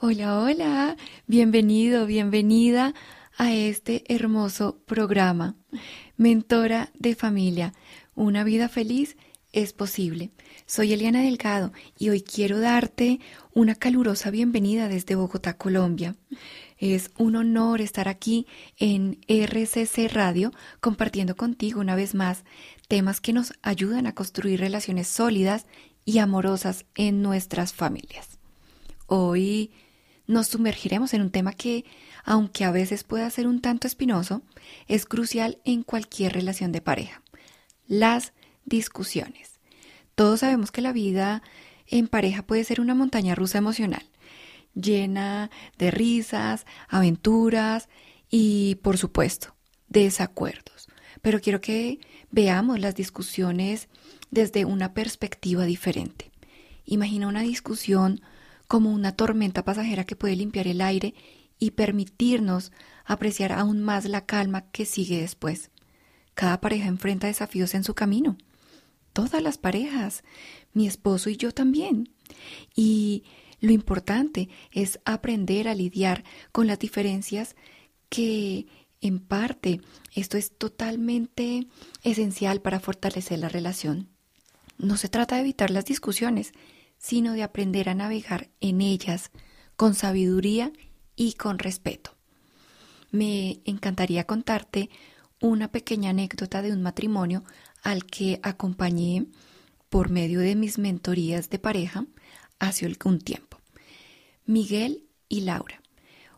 Hola, hola, bienvenido, bienvenida a este hermoso programa. Mentora de familia, una vida feliz es posible. Soy Eliana Delgado y hoy quiero darte una calurosa bienvenida desde Bogotá, Colombia. Es un honor estar aquí en RCC Radio compartiendo contigo una vez más temas que nos ayudan a construir relaciones sólidas y amorosas en nuestras familias. Hoy nos sumergiremos en un tema que, aunque a veces pueda ser un tanto espinoso, es crucial en cualquier relación de pareja. Las discusiones. Todos sabemos que la vida en pareja puede ser una montaña rusa emocional, llena de risas, aventuras y, por supuesto, desacuerdos. Pero quiero que veamos las discusiones desde una perspectiva diferente. Imagina una discusión como una tormenta pasajera que puede limpiar el aire y permitirnos apreciar aún más la calma que sigue después. Cada pareja enfrenta desafíos en su camino. Todas las parejas, mi esposo y yo también. Y lo importante es aprender a lidiar con las diferencias que en parte esto es totalmente esencial para fortalecer la relación. No se trata de evitar las discusiones, sino de aprender a navegar en ellas con sabiduría y con respeto. Me encantaría contarte una pequeña anécdota de un matrimonio al que acompañé por medio de mis mentorías de pareja hace algún tiempo. Miguel y Laura,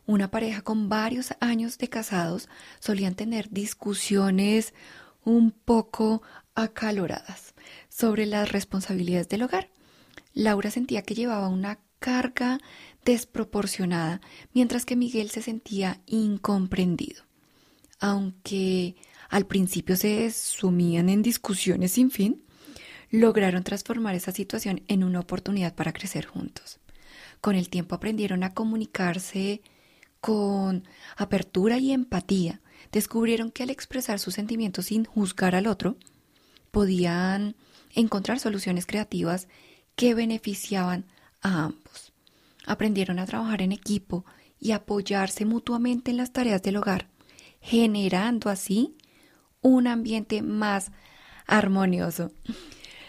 una pareja con varios años de casados, solían tener discusiones un poco acaloradas sobre las responsabilidades del hogar. Laura sentía que llevaba una carga desproporcionada, mientras que Miguel se sentía incomprendido. Aunque al principio se sumían en discusiones sin fin, lograron transformar esa situación en una oportunidad para crecer juntos. Con el tiempo aprendieron a comunicarse con apertura y empatía. Descubrieron que al expresar sus sentimientos sin juzgar al otro, podían encontrar soluciones creativas que beneficiaban a ambos. Aprendieron a trabajar en equipo y apoyarse mutuamente en las tareas del hogar, generando así un ambiente más armonioso.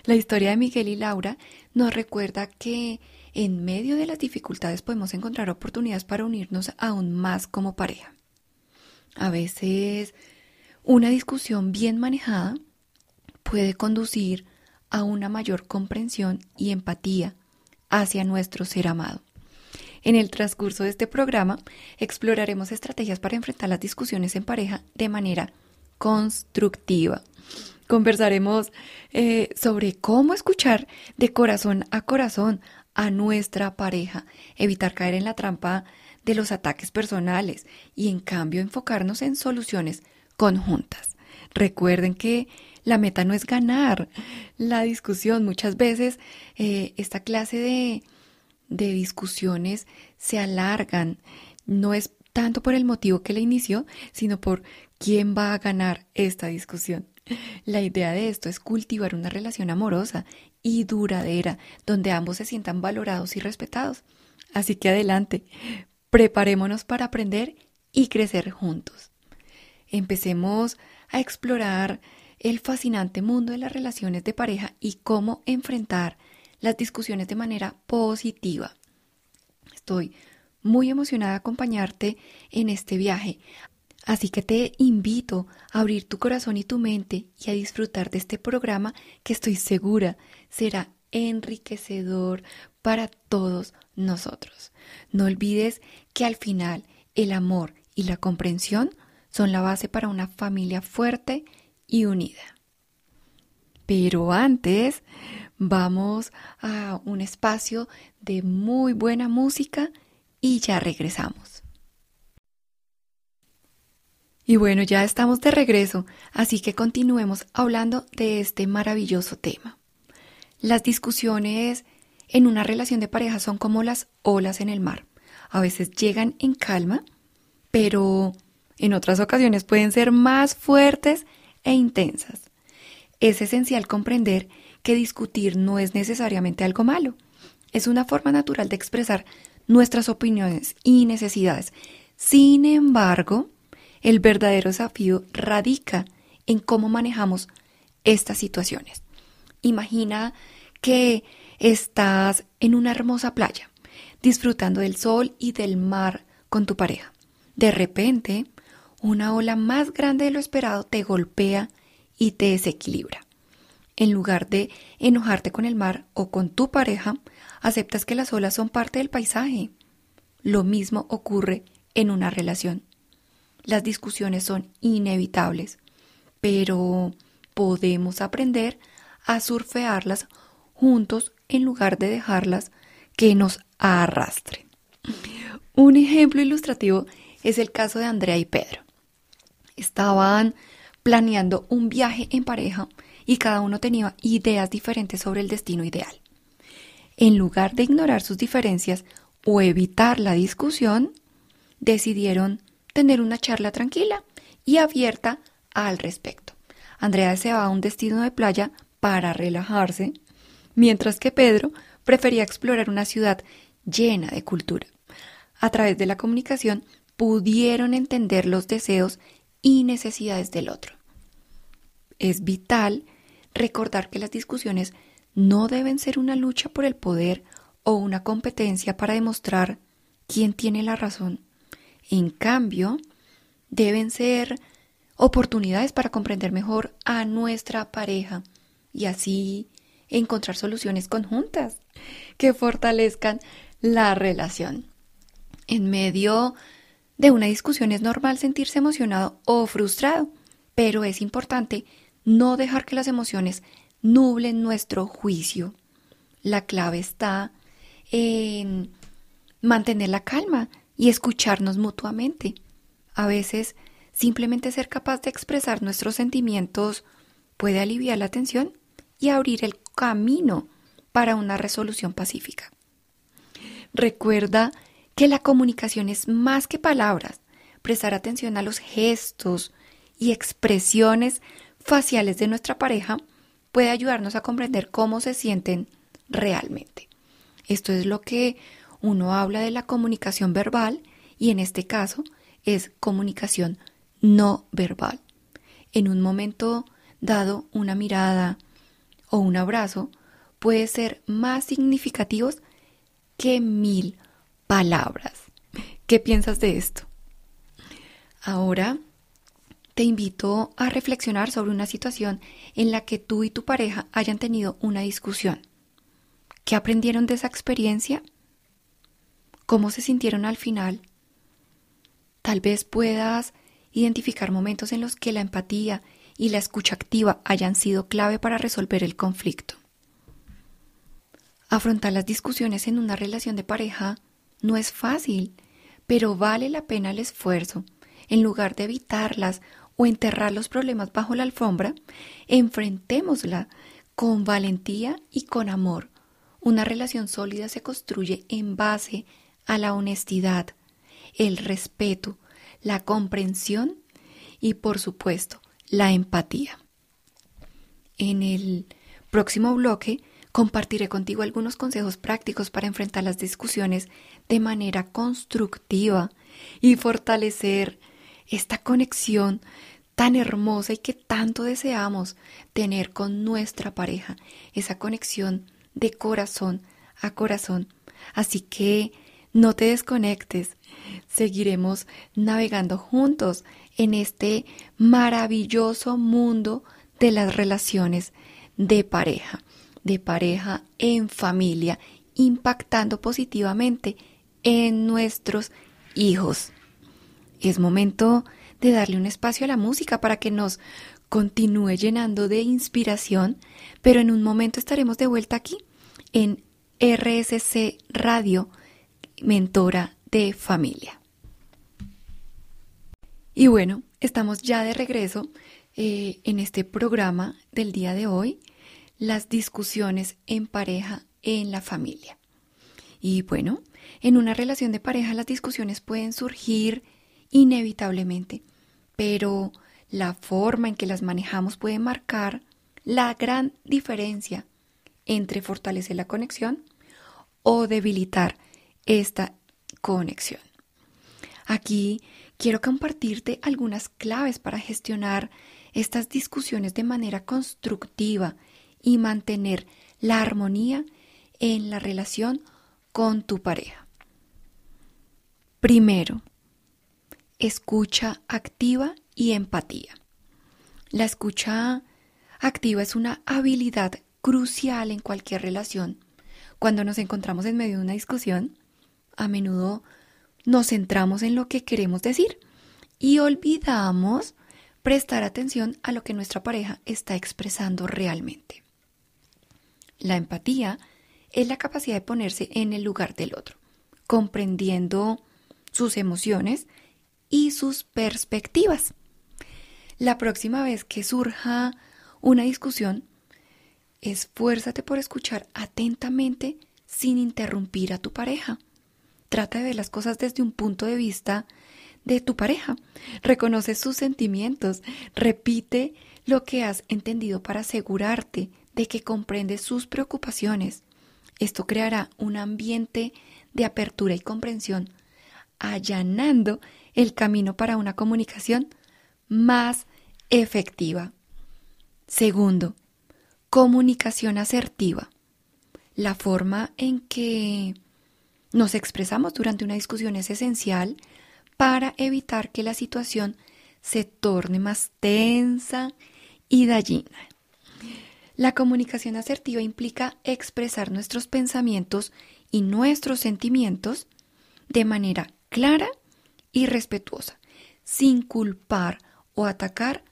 La historia de Miguel y Laura nos recuerda que en medio de las dificultades podemos encontrar oportunidades para unirnos aún más como pareja. A veces una discusión bien manejada puede conducir a una mayor comprensión y empatía hacia nuestro ser amado. En el transcurso de este programa exploraremos estrategias para enfrentar las discusiones en pareja de manera constructiva. Conversaremos eh, sobre cómo escuchar de corazón a corazón a nuestra pareja, evitar caer en la trampa de los ataques personales y en cambio enfocarnos en soluciones conjuntas. Recuerden que la meta no es ganar la discusión. Muchas veces eh, esta clase de, de discusiones se alargan. No es tanto por el motivo que la inició, sino por quién va a ganar esta discusión. La idea de esto es cultivar una relación amorosa y duradera, donde ambos se sientan valorados y respetados. Así que adelante, preparémonos para aprender y crecer juntos. Empecemos a explorar el fascinante mundo de las relaciones de pareja y cómo enfrentar las discusiones de manera positiva. Estoy muy emocionada de acompañarte en este viaje, así que te invito a abrir tu corazón y tu mente y a disfrutar de este programa que estoy segura será enriquecedor para todos nosotros. No olvides que al final el amor y la comprensión son la base para una familia fuerte y unida. Pero antes vamos a un espacio de muy buena música y ya regresamos. Y bueno, ya estamos de regreso, así que continuemos hablando de este maravilloso tema. Las discusiones en una relación de pareja son como las olas en el mar. A veces llegan en calma, pero en otras ocasiones pueden ser más fuertes e intensas. Es esencial comprender que discutir no es necesariamente algo malo. Es una forma natural de expresar nuestras opiniones y necesidades. Sin embargo, el verdadero desafío radica en cómo manejamos estas situaciones. Imagina que estás en una hermosa playa, disfrutando del sol y del mar con tu pareja. De repente, una ola más grande de lo esperado te golpea y te desequilibra. En lugar de enojarte con el mar o con tu pareja, aceptas que las olas son parte del paisaje. Lo mismo ocurre en una relación. Las discusiones son inevitables, pero podemos aprender a surfearlas juntos en lugar de dejarlas que nos arrastren. Un ejemplo ilustrativo es el caso de Andrea y Pedro. Estaban planeando un viaje en pareja y cada uno tenía ideas diferentes sobre el destino ideal. En lugar de ignorar sus diferencias o evitar la discusión, decidieron tener una charla tranquila y abierta al respecto. Andrea deseaba un destino de playa para relajarse, mientras que Pedro prefería explorar una ciudad llena de cultura. A través de la comunicación pudieron entender los deseos y necesidades del otro. Es vital recordar que las discusiones no deben ser una lucha por el poder o una competencia para demostrar quién tiene la razón. En cambio, deben ser oportunidades para comprender mejor a nuestra pareja y así encontrar soluciones conjuntas que fortalezcan la relación. En medio de una discusión es normal sentirse emocionado o frustrado, pero es importante no dejar que las emociones nublen nuestro juicio. La clave está en mantener la calma y escucharnos mutuamente. A veces, simplemente ser capaz de expresar nuestros sentimientos puede aliviar la tensión y abrir el camino para una resolución pacífica. Recuerda que la comunicación es más que palabras. Prestar atención a los gestos y expresiones faciales de nuestra pareja puede ayudarnos a comprender cómo se sienten realmente. Esto es lo que uno habla de la comunicación verbal y en este caso es comunicación no verbal. En un momento dado, una mirada o un abrazo puede ser más significativos que mil palabras. ¿Qué piensas de esto? Ahora te invito a reflexionar sobre una situación en la que tú y tu pareja hayan tenido una discusión. ¿Qué aprendieron de esa experiencia? ¿Cómo se sintieron al final? Tal vez puedas identificar momentos en los que la empatía y la escucha activa hayan sido clave para resolver el conflicto. Afrontar las discusiones en una relación de pareja no es fácil, pero vale la pena el esfuerzo. En lugar de evitarlas o enterrar los problemas bajo la alfombra, enfrentémosla con valentía y con amor. Una relación sólida se construye en base a la honestidad, el respeto, la comprensión y, por supuesto, la empatía. En el próximo bloque Compartiré contigo algunos consejos prácticos para enfrentar las discusiones de manera constructiva y fortalecer esta conexión tan hermosa y que tanto deseamos tener con nuestra pareja, esa conexión de corazón a corazón. Así que no te desconectes, seguiremos navegando juntos en este maravilloso mundo de las relaciones de pareja de pareja en familia, impactando positivamente en nuestros hijos. Es momento de darle un espacio a la música para que nos continúe llenando de inspiración, pero en un momento estaremos de vuelta aquí en RSC Radio, mentora de familia. Y bueno, estamos ya de regreso eh, en este programa del día de hoy las discusiones en pareja en la familia. Y bueno, en una relación de pareja las discusiones pueden surgir inevitablemente, pero la forma en que las manejamos puede marcar la gran diferencia entre fortalecer la conexión o debilitar esta conexión. Aquí quiero compartirte algunas claves para gestionar estas discusiones de manera constructiva y mantener la armonía en la relación con tu pareja. Primero, escucha activa y empatía. La escucha activa es una habilidad crucial en cualquier relación. Cuando nos encontramos en medio de una discusión, a menudo nos centramos en lo que queremos decir y olvidamos prestar atención a lo que nuestra pareja está expresando realmente. La empatía es la capacidad de ponerse en el lugar del otro, comprendiendo sus emociones y sus perspectivas. La próxima vez que surja una discusión, esfuérzate por escuchar atentamente sin interrumpir a tu pareja. Trata de ver las cosas desde un punto de vista de tu pareja. Reconoce sus sentimientos. Repite lo que has entendido para asegurarte de que comprendes sus preocupaciones. Esto creará un ambiente de apertura y comprensión, allanando el camino para una comunicación más efectiva. Segundo, comunicación asertiva. La forma en que nos expresamos durante una discusión es esencial para evitar que la situación se torne más tensa y dañina. La comunicación asertiva implica expresar nuestros pensamientos y nuestros sentimientos de manera clara y respetuosa, sin culpar o atacar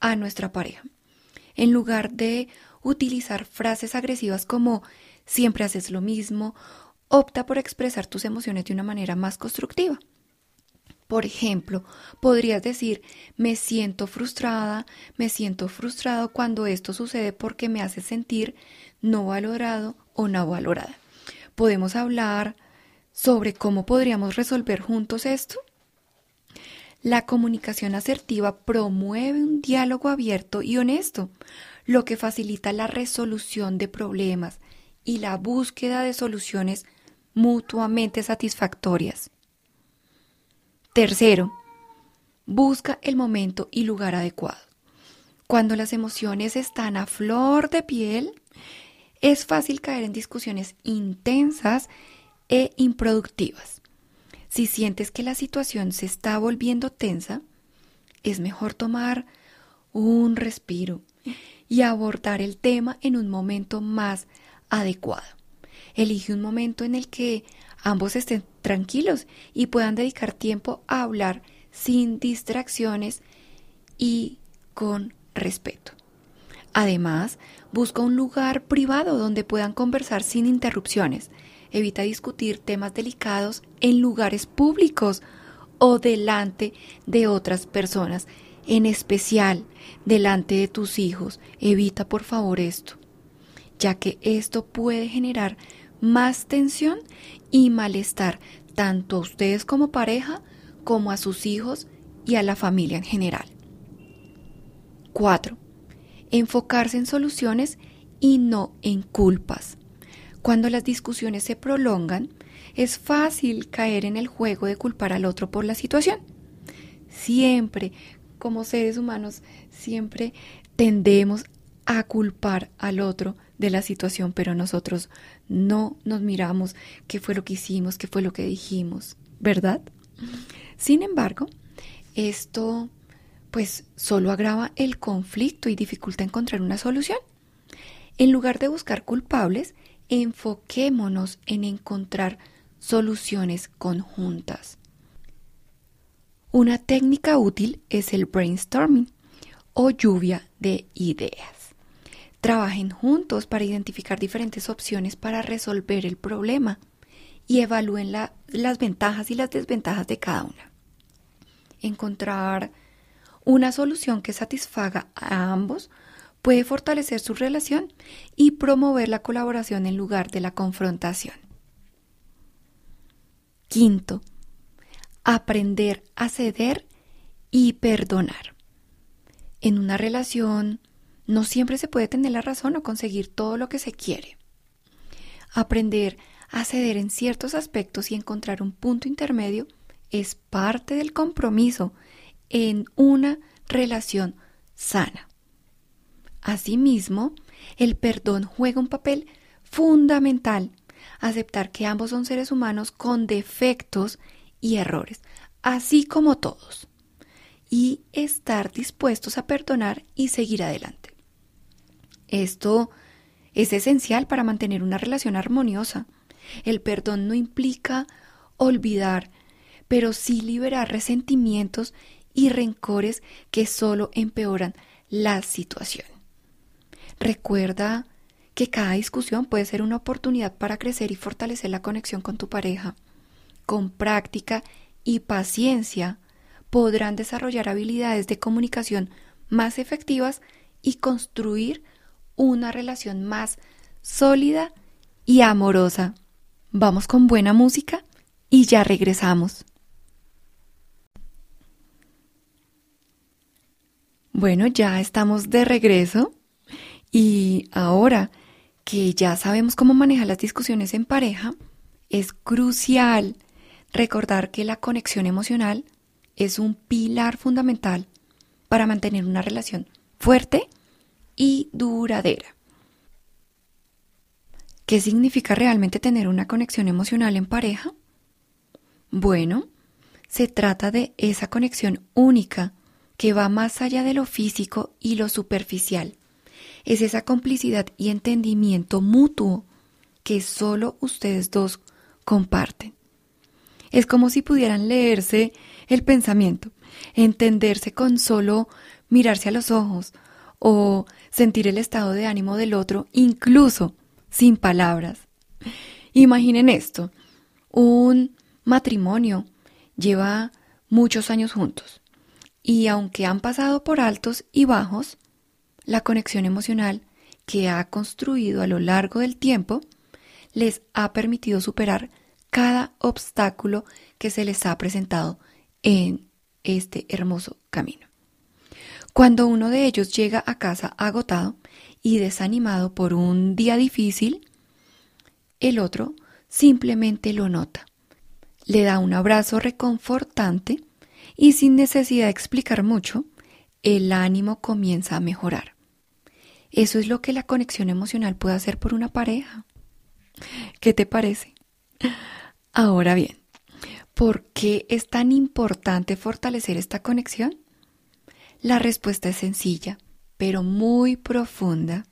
a nuestra pareja. En lugar de utilizar frases agresivas como siempre haces lo mismo opta por expresar tus emociones de una manera más constructiva. Por ejemplo, podrías decir, me siento frustrada, me siento frustrado cuando esto sucede porque me hace sentir no valorado o no valorada. ¿Podemos hablar sobre cómo podríamos resolver juntos esto? La comunicación asertiva promueve un diálogo abierto y honesto, lo que facilita la resolución de problemas y la búsqueda de soluciones mutuamente satisfactorias. Tercero, busca el momento y lugar adecuado. Cuando las emociones están a flor de piel, es fácil caer en discusiones intensas e improductivas. Si sientes que la situación se está volviendo tensa, es mejor tomar un respiro y abordar el tema en un momento más adecuado. Elige un momento en el que ambos estén tranquilos y puedan dedicar tiempo a hablar sin distracciones y con respeto. Además, busca un lugar privado donde puedan conversar sin interrupciones. Evita discutir temas delicados en lugares públicos o delante de otras personas, en especial delante de tus hijos. Evita por favor esto, ya que esto puede generar más tensión y malestar tanto a ustedes como pareja como a sus hijos y a la familia en general. 4. Enfocarse en soluciones y no en culpas. Cuando las discusiones se prolongan, es fácil caer en el juego de culpar al otro por la situación. Siempre, como seres humanos, siempre tendemos a culpar al otro de la situación, pero nosotros no nos miramos qué fue lo que hicimos, qué fue lo que dijimos, ¿verdad? Sin embargo, esto pues solo agrava el conflicto y dificulta encontrar una solución. En lugar de buscar culpables, enfoquémonos en encontrar soluciones conjuntas. Una técnica útil es el brainstorming o lluvia de ideas. Trabajen juntos para identificar diferentes opciones para resolver el problema y evalúen las ventajas y las desventajas de cada una. Encontrar una solución que satisfaga a ambos puede fortalecer su relación y promover la colaboración en lugar de la confrontación. Quinto, aprender a ceder y perdonar. En una relación no siempre se puede tener la razón o conseguir todo lo que se quiere. Aprender a ceder en ciertos aspectos y encontrar un punto intermedio es parte del compromiso en una relación sana. Asimismo, el perdón juega un papel fundamental. Aceptar que ambos son seres humanos con defectos y errores, así como todos. Y estar dispuestos a perdonar y seguir adelante. Esto es esencial para mantener una relación armoniosa. El perdón no implica olvidar, pero sí liberar resentimientos y rencores que solo empeoran la situación. Recuerda que cada discusión puede ser una oportunidad para crecer y fortalecer la conexión con tu pareja. Con práctica y paciencia podrán desarrollar habilidades de comunicación más efectivas y construir una relación más sólida y amorosa. Vamos con buena música y ya regresamos. Bueno, ya estamos de regreso y ahora que ya sabemos cómo manejar las discusiones en pareja, es crucial recordar que la conexión emocional es un pilar fundamental para mantener una relación fuerte y duradera. ¿Qué significa realmente tener una conexión emocional en pareja? Bueno, se trata de esa conexión única que va más allá de lo físico y lo superficial. Es esa complicidad y entendimiento mutuo que solo ustedes dos comparten. Es como si pudieran leerse el pensamiento, entenderse con solo mirarse a los ojos o sentir el estado de ánimo del otro, incluso sin palabras. Imaginen esto, un matrimonio lleva muchos años juntos y aunque han pasado por altos y bajos, la conexión emocional que ha construido a lo largo del tiempo les ha permitido superar cada obstáculo que se les ha presentado en este hermoso camino. Cuando uno de ellos llega a casa agotado y desanimado por un día difícil, el otro simplemente lo nota, le da un abrazo reconfortante y sin necesidad de explicar mucho, el ánimo comienza a mejorar. Eso es lo que la conexión emocional puede hacer por una pareja. ¿Qué te parece? Ahora bien, ¿por qué es tan importante fortalecer esta conexión? La respuesta es sencilla, pero muy profunda.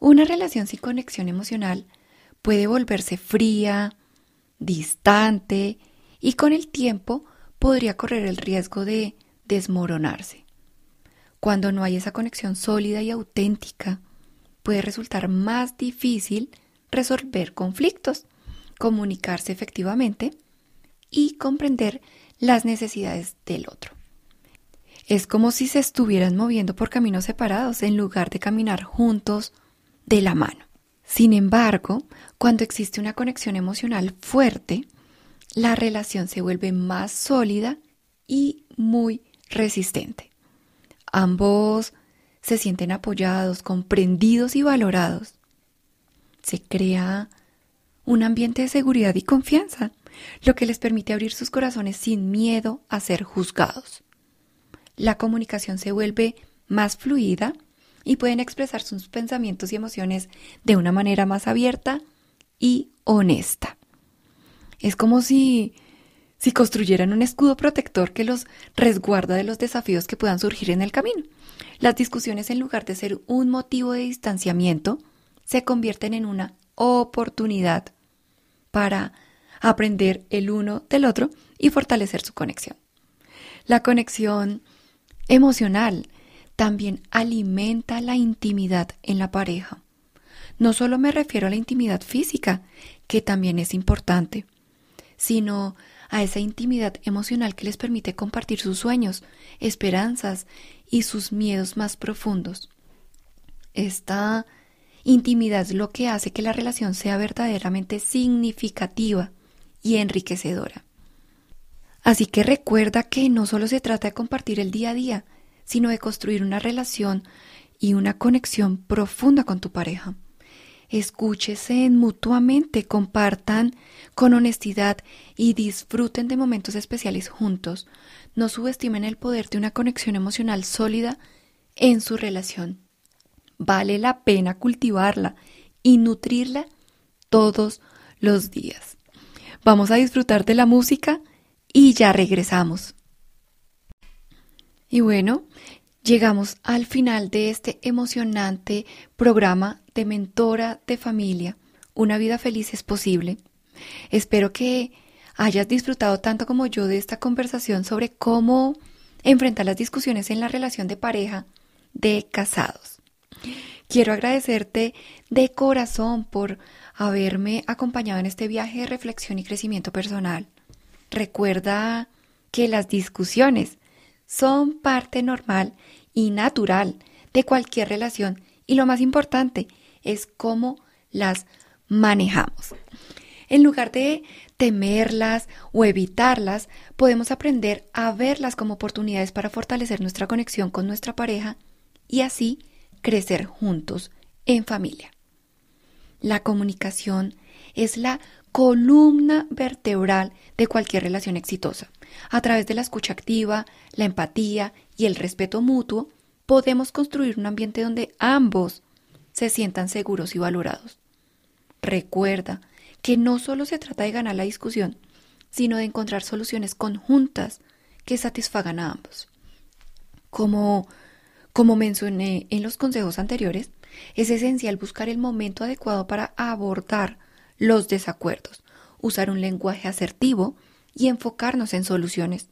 Una relación sin conexión emocional puede volverse fría, distante y con el tiempo podría correr el riesgo de desmoronarse. Cuando no hay esa conexión sólida y auténtica, puede resultar más difícil resolver conflictos, comunicarse efectivamente y comprender las necesidades del otro. Es como si se estuvieran moviendo por caminos separados en lugar de caminar juntos de la mano. Sin embargo, cuando existe una conexión emocional fuerte, la relación se vuelve más sólida y muy resistente. Ambos se sienten apoyados, comprendidos y valorados. Se crea un ambiente de seguridad y confianza, lo que les permite abrir sus corazones sin miedo a ser juzgados. La comunicación se vuelve más fluida y pueden expresar sus pensamientos y emociones de una manera más abierta y honesta. Es como si, si construyeran un escudo protector que los resguarda de los desafíos que puedan surgir en el camino. Las discusiones, en lugar de ser un motivo de distanciamiento, se convierten en una oportunidad para aprender el uno del otro y fortalecer su conexión. La conexión emocional también alimenta la intimidad en la pareja. No solo me refiero a la intimidad física, que también es importante, sino a esa intimidad emocional que les permite compartir sus sueños, esperanzas y sus miedos más profundos. Esta intimidad es lo que hace que la relación sea verdaderamente significativa y enriquecedora. Así que recuerda que no solo se trata de compartir el día a día, sino de construir una relación y una conexión profunda con tu pareja. escúchese mutuamente, compartan con honestidad y disfruten de momentos especiales juntos. No subestimen el poder de una conexión emocional sólida en su relación. Vale la pena cultivarla y nutrirla todos los días. Vamos a disfrutar de la música y ya regresamos. Y bueno, llegamos al final de este emocionante programa de mentora de familia. Una vida feliz es posible. Espero que hayas disfrutado tanto como yo de esta conversación sobre cómo enfrentar las discusiones en la relación de pareja de casados. Quiero agradecerte de corazón por haberme acompañado en este viaje de reflexión y crecimiento personal. Recuerda que las discusiones son parte normal y natural de cualquier relación y lo más importante es cómo las manejamos. En lugar de temerlas o evitarlas, podemos aprender a verlas como oportunidades para fortalecer nuestra conexión con nuestra pareja y así crecer juntos en familia. La comunicación es la columna vertebral de cualquier relación exitosa. A través de la escucha activa, la empatía y el respeto mutuo, podemos construir un ambiente donde ambos se sientan seguros y valorados. Recuerda que no solo se trata de ganar la discusión, sino de encontrar soluciones conjuntas que satisfagan a ambos. Como, como mencioné en los consejos anteriores, es esencial buscar el momento adecuado para abordar los desacuerdos, usar un lenguaje asertivo y enfocarnos en soluciones.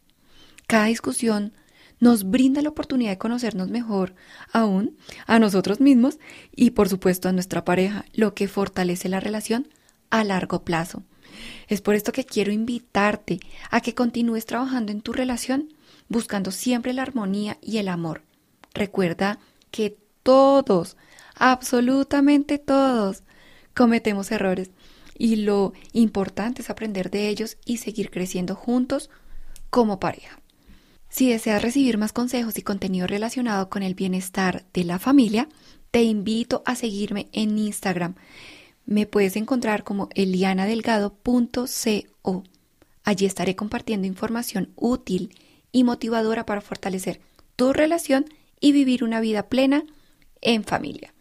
Cada discusión nos brinda la oportunidad de conocernos mejor aún a nosotros mismos y por supuesto a nuestra pareja, lo que fortalece la relación a largo plazo. Es por esto que quiero invitarte a que continúes trabajando en tu relación buscando siempre la armonía y el amor. Recuerda que todos, absolutamente todos, cometemos errores y lo importante es aprender de ellos y seguir creciendo juntos como pareja. Si deseas recibir más consejos y contenido relacionado con el bienestar de la familia, te invito a seguirme en Instagram. Me puedes encontrar como elianadelgado.co. Allí estaré compartiendo información útil y motivadora para fortalecer tu relación y vivir una vida plena en familia.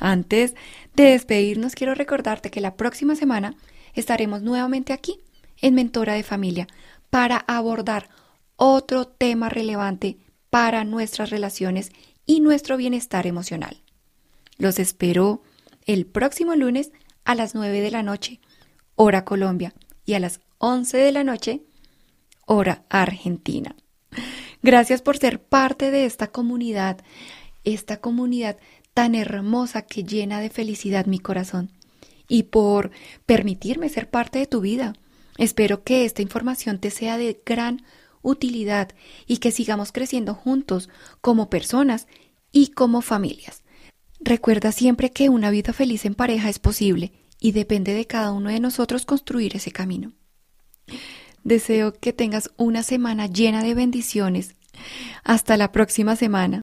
Antes de despedirnos, quiero recordarte que la próxima semana estaremos nuevamente aquí en Mentora de Familia para abordar otro tema relevante para nuestras relaciones y nuestro bienestar emocional. Los espero el próximo lunes a las 9 de la noche, hora Colombia, y a las 11 de la noche, hora Argentina. Gracias por ser parte de esta comunidad, esta comunidad tan hermosa que llena de felicidad mi corazón y por permitirme ser parte de tu vida. Espero que esta información te sea de gran utilidad y que sigamos creciendo juntos como personas y como familias. Recuerda siempre que una vida feliz en pareja es posible y depende de cada uno de nosotros construir ese camino. Deseo que tengas una semana llena de bendiciones. Hasta la próxima semana.